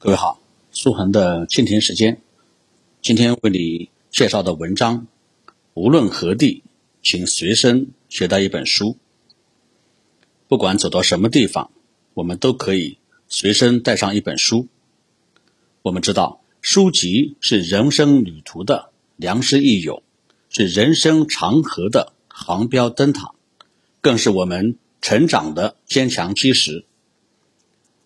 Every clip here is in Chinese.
各位好，苏恒的蜻蜓时间，今天为你介绍的文章，无论何地，请随身携带一本书。不管走到什么地方，我们都可以随身带上一本书。我们知道，书籍是人生旅途的良师益友，是人生长河的航标灯塔，更是我们成长的坚强基石。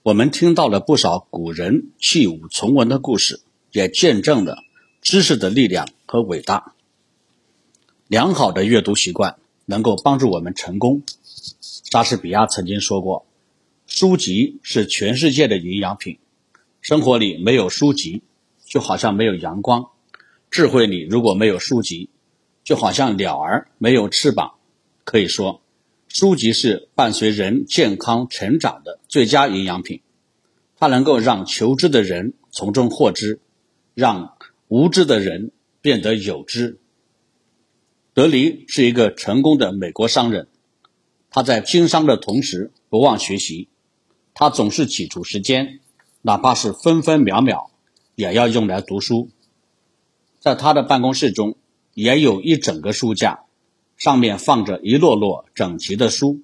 我们听到了不少古人弃武从文的故事，也见证了知识的力量和伟大。良好的阅读习惯能够帮助我们成功。莎士比亚曾经说过：“书籍是全世界的营养品。生活里没有书籍，就好像没有阳光；智慧里如果没有书籍，就好像鸟儿没有翅膀。”可以说。书籍是伴随人健康成长的最佳营养品，它能够让求知的人从中获知，让无知的人变得有知。德黎是一个成功的美国商人，他在经商的同时不忘学习，他总是挤出时间，哪怕是分分秒秒，也要用来读书。在他的办公室中，也有一整个书架。上面放着一摞摞整齐的书，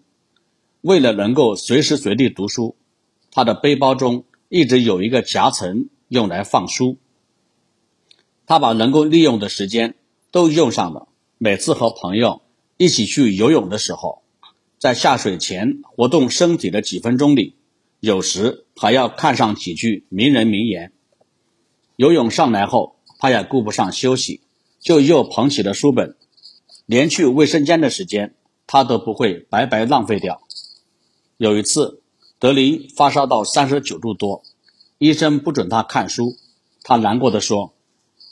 为了能够随时随地读书，他的背包中一直有一个夹层用来放书。他把能够利用的时间都用上了。每次和朋友一起去游泳的时候，在下水前活动身体的几分钟里，有时还要看上几句名人名言。游泳上来后，他也顾不上休息，就又捧起了书本。连去卫生间的时间，他都不会白白浪费掉。有一次，德林发烧到三十九度多，医生不准他看书，他难过的说：“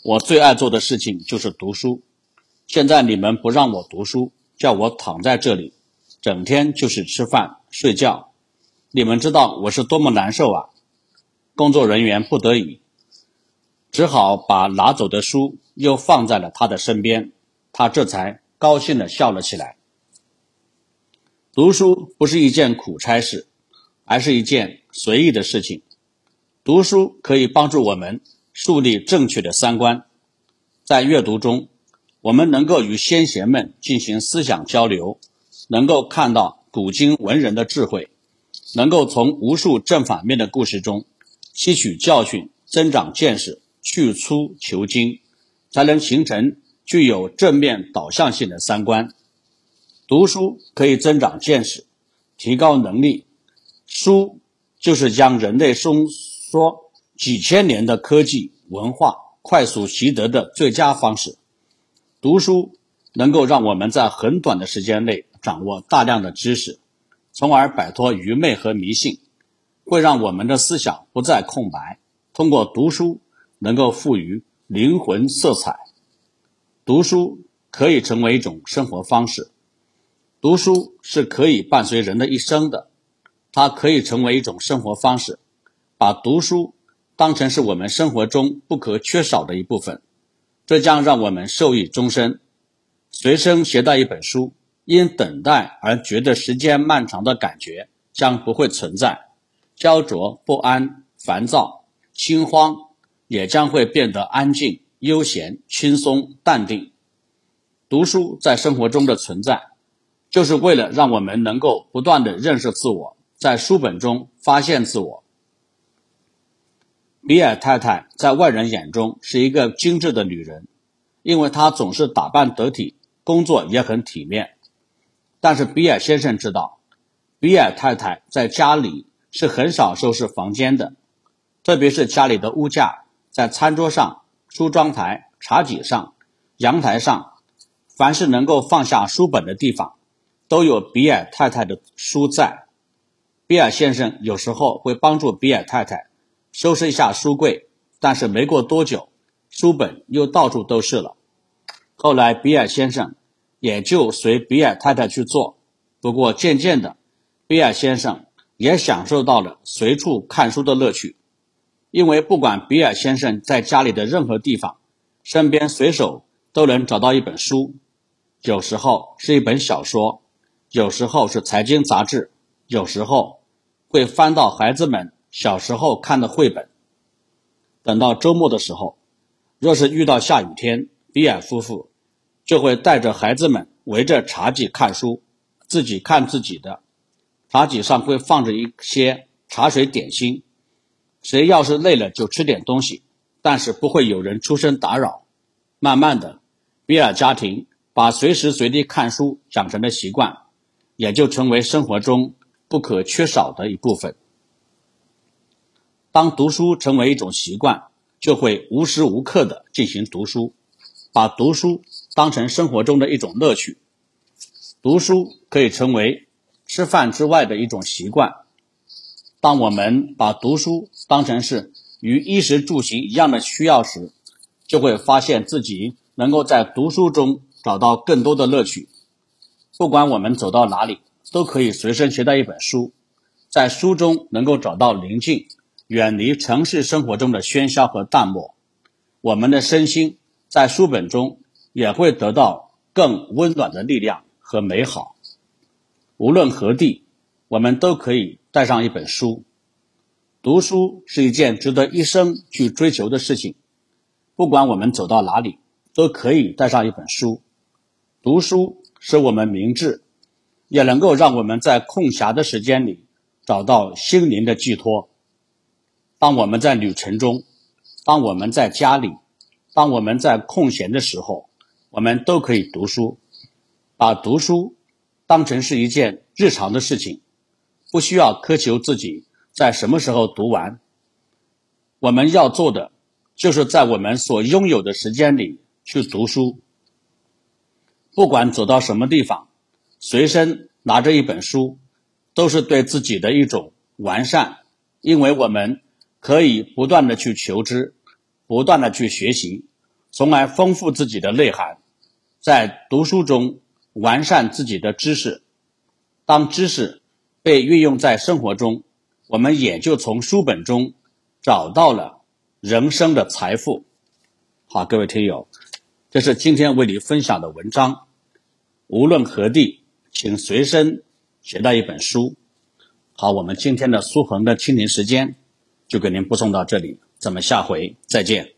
我最爱做的事情就是读书，现在你们不让我读书，叫我躺在这里，整天就是吃饭睡觉，你们知道我是多么难受啊！”工作人员不得已，只好把拿走的书又放在了他的身边，他这才。高兴的笑了起来。读书不是一件苦差事，而是一件随意的事情。读书可以帮助我们树立正确的三观。在阅读中，我们能够与先贤们进行思想交流，能够看到古今文人的智慧，能够从无数正反面的故事中吸取教训，增长见识，去粗求精，才能形成。具有正面导向性的三观，读书可以增长见识，提高能力。书就是将人类松缩几千年的科技文化快速习得的最佳方式。读书能够让我们在很短的时间内掌握大量的知识，从而摆脱愚昧和迷信，会让我们的思想不再空白。通过读书，能够赋予灵魂色彩。读书可以成为一种生活方式，读书是可以伴随人的一生的，它可以成为一种生活方式，把读书当成是我们生活中不可缺少的一部分，这将让我们受益终身。随身携带一本书，因等待而觉得时间漫长的感觉将不会存在，焦灼不安、烦躁、心慌也将会变得安静。悠闲、轻松、淡定。读书在生活中的存在，就是为了让我们能够不断的认识自我，在书本中发现自我。比尔太太在外人眼中是一个精致的女人，因为她总是打扮得体，工作也很体面。但是比尔先生知道，比尔太太在家里是很少收拾房间的，特别是家里的屋架，在餐桌上。梳妆台、茶几上、阳台上，凡是能够放下书本的地方，都有比尔太太的书在。比尔先生有时候会帮助比尔太太收拾一下书柜，但是没过多久，书本又到处都是了。后来，比尔先生也就随比尔太太去做。不过，渐渐的，比尔先生也享受到了随处看书的乐趣。因为不管比尔先生在家里的任何地方，身边随手都能找到一本书，有时候是一本小说，有时候是财经杂志，有时候会翻到孩子们小时候看的绘本。等到周末的时候，若是遇到下雨天，比尔夫妇就会带着孩子们围着茶几看书，自己看自己的。茶几上会放着一些茶水点心，谁要是累了就吃点东西，但是不会有人出声打扰。慢慢的，比尔家庭把随时随地看书养成的习惯，也就成为生活中不可缺少的一部分。当读书成为一种习惯，就会无时无刻的进行读书，把读书当成生活中的一种乐趣。读书可以成为吃饭之外的一种习惯。当我们把读书当成是与衣食住行一样的需要时，就会发现自己能够在读书中找到更多的乐趣。不管我们走到哪里，都可以随身携带一本书，在书中能够找到宁静。远离城市生活中的喧嚣和淡漠，我们的身心在书本中也会得到更温暖的力量和美好。无论何地，我们都可以带上一本书。读书是一件值得一生去追求的事情。不管我们走到哪里，都可以带上一本书。读书使我们明智，也能够让我们在空暇的时间里找到心灵的寄托。当我们在旅程中，当我们在家里，当我们在空闲的时候，我们都可以读书，把读书当成是一件日常的事情，不需要苛求自己在什么时候读完。我们要做的，就是在我们所拥有的时间里去读书。不管走到什么地方，随身拿着一本书，都是对自己的一种完善，因为我们。可以不断的去求知，不断的去学习，从而丰富自己的内涵，在读书中完善自己的知识。当知识被运用在生活中，我们也就从书本中找到了人生的财富。好，各位听友，这是今天为你分享的文章。无论何地，请随身携带一本书。好，我们今天的苏恒的清零时间。就给您播送到这里，咱们下回再见。